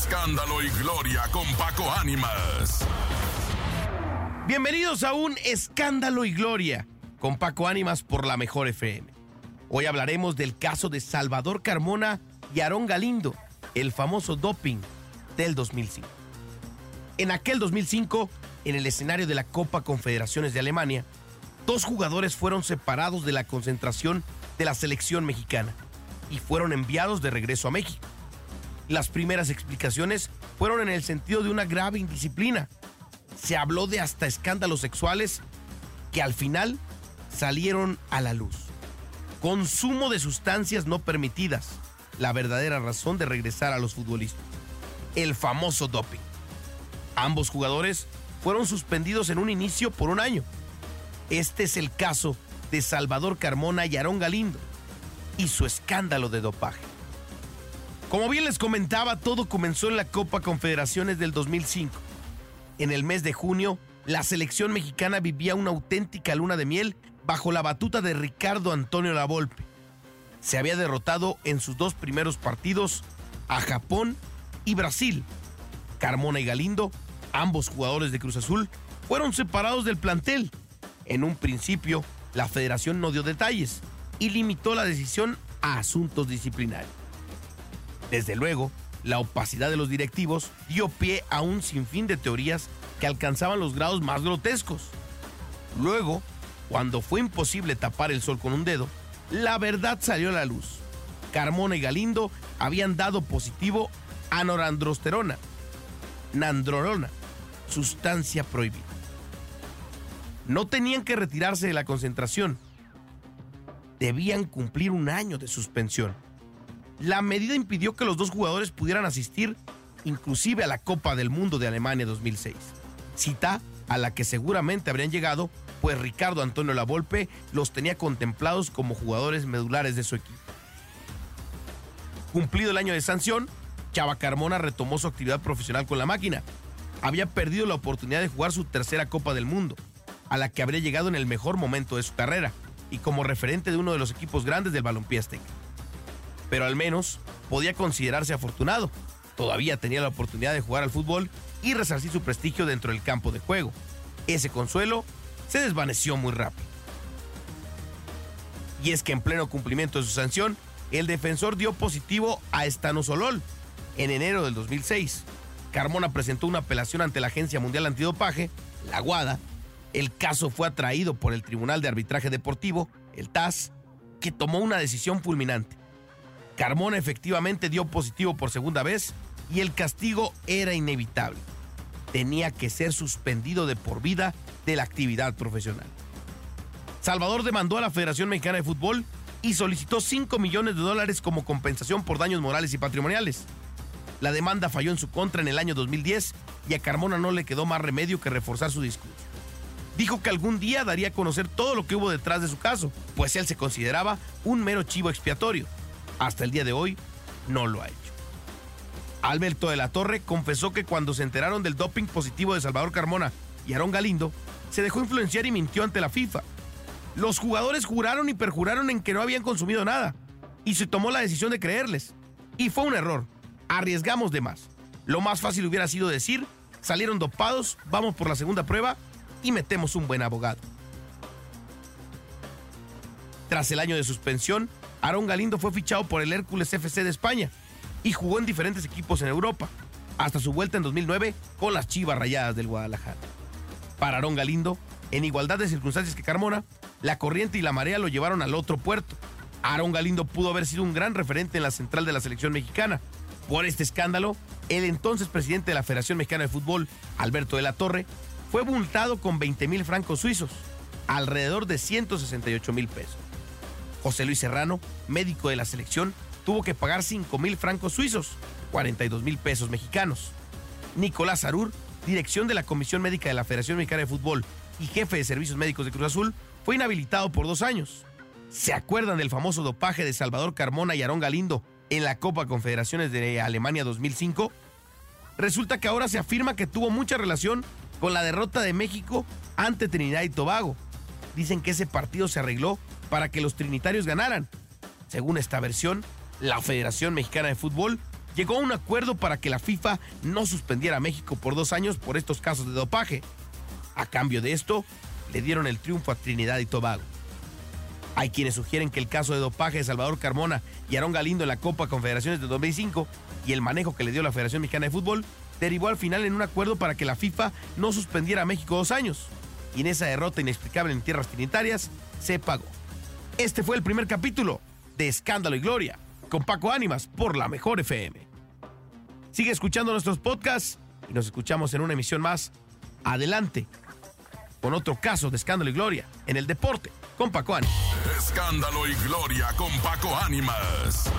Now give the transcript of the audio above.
Escándalo y Gloria con Paco Ánimas. Bienvenidos a un Escándalo y Gloria con Paco Ánimas por la Mejor FM. Hoy hablaremos del caso de Salvador Carmona y Aarón Galindo, el famoso doping del 2005. En aquel 2005, en el escenario de la Copa Confederaciones de Alemania, dos jugadores fueron separados de la concentración de la selección mexicana y fueron enviados de regreso a México. Las primeras explicaciones fueron en el sentido de una grave indisciplina. Se habló de hasta escándalos sexuales que al final salieron a la luz. Consumo de sustancias no permitidas, la verdadera razón de regresar a los futbolistas. El famoso doping. Ambos jugadores fueron suspendidos en un inicio por un año. Este es el caso de Salvador Carmona y Aarón Galindo y su escándalo de dopaje. Como bien les comentaba, todo comenzó en la Copa Confederaciones del 2005. En el mes de junio, la selección mexicana vivía una auténtica luna de miel bajo la batuta de Ricardo Antonio Lavolpe. Se había derrotado en sus dos primeros partidos a Japón y Brasil. Carmona y Galindo, ambos jugadores de Cruz Azul, fueron separados del plantel. En un principio, la federación no dio detalles y limitó la decisión a asuntos disciplinarios. Desde luego, la opacidad de los directivos dio pie a un sinfín de teorías que alcanzaban los grados más grotescos. Luego, cuando fue imposible tapar el sol con un dedo, la verdad salió a la luz. Carmona y Galindo habían dado positivo a norandrosterona, nandrolona, sustancia prohibida. No tenían que retirarse de la concentración. Debían cumplir un año de suspensión. La medida impidió que los dos jugadores pudieran asistir inclusive a la Copa del Mundo de Alemania 2006. Cita a la que seguramente habrían llegado, pues Ricardo Antonio Lavolpe los tenía contemplados como jugadores medulares de su equipo. Cumplido el año de sanción, Chava Carmona retomó su actividad profesional con la máquina. Había perdido la oportunidad de jugar su tercera Copa del Mundo, a la que habría llegado en el mejor momento de su carrera y como referente de uno de los equipos grandes del balompié azteca. Pero al menos podía considerarse afortunado. Todavía tenía la oportunidad de jugar al fútbol y resarcir su prestigio dentro del campo de juego. Ese consuelo se desvaneció muy rápido. Y es que en pleno cumplimiento de su sanción, el defensor dio positivo a Estanosolol en enero del 2006. Carmona presentó una apelación ante la Agencia Mundial Antidopaje, la WADA. El caso fue atraído por el Tribunal de Arbitraje Deportivo, el TAS, que tomó una decisión fulminante. Carmona efectivamente dio positivo por segunda vez y el castigo era inevitable. Tenía que ser suspendido de por vida de la actividad profesional. Salvador demandó a la Federación Mexicana de Fútbol y solicitó 5 millones de dólares como compensación por daños morales y patrimoniales. La demanda falló en su contra en el año 2010 y a Carmona no le quedó más remedio que reforzar su discurso. Dijo que algún día daría a conocer todo lo que hubo detrás de su caso, pues él se consideraba un mero chivo expiatorio. Hasta el día de hoy no lo ha hecho. Alberto de la Torre confesó que cuando se enteraron del doping positivo de Salvador Carmona y Aarón Galindo, se dejó influenciar y mintió ante la FIFA. Los jugadores juraron y perjuraron en que no habían consumido nada, y se tomó la decisión de creerles. Y fue un error. Arriesgamos de más. Lo más fácil hubiera sido decir, salieron dopados, vamos por la segunda prueba y metemos un buen abogado. Tras el año de suspensión, Aarón Galindo fue fichado por el Hércules FC de España y jugó en diferentes equipos en Europa, hasta su vuelta en 2009 con las Chivas Rayadas del Guadalajara. Para Aarón Galindo, en igualdad de circunstancias que Carmona, la corriente y la marea lo llevaron al otro puerto. Aarón Galindo pudo haber sido un gran referente en la central de la selección mexicana. Por este escándalo, el entonces presidente de la Federación Mexicana de Fútbol, Alberto de la Torre, fue multado con 20 mil francos suizos, alrededor de 168 mil pesos. José Luis Serrano, médico de la selección, tuvo que pagar 5 mil francos suizos, 42 mil pesos mexicanos. Nicolás Arur, dirección de la Comisión Médica de la Federación Mexicana de Fútbol y jefe de servicios médicos de Cruz Azul, fue inhabilitado por dos años. ¿Se acuerdan del famoso dopaje de Salvador Carmona y Aarón Galindo en la Copa Confederaciones de Alemania 2005? Resulta que ahora se afirma que tuvo mucha relación con la derrota de México ante Trinidad y Tobago. Dicen que ese partido se arregló para que los trinitarios ganaran. Según esta versión, la Federación Mexicana de Fútbol llegó a un acuerdo para que la FIFA no suspendiera a México por dos años por estos casos de dopaje. A cambio de esto, le dieron el triunfo a Trinidad y Tobago. Hay quienes sugieren que el caso de dopaje de Salvador Carmona y Aarón Galindo en la Copa Confederaciones de 2005 y el manejo que le dio la Federación Mexicana de Fútbol derivó al final en un acuerdo para que la FIFA no suspendiera a México dos años. Y en esa derrota inexplicable en tierras trinitarias se pagó. Este fue el primer capítulo de Escándalo y Gloria con Paco Ánimas por la Mejor FM. Sigue escuchando nuestros podcasts y nos escuchamos en una emisión más. Adelante con otro caso de Escándalo y Gloria en el deporte con Paco Ánimas. Escándalo y Gloria con Paco Ánimas.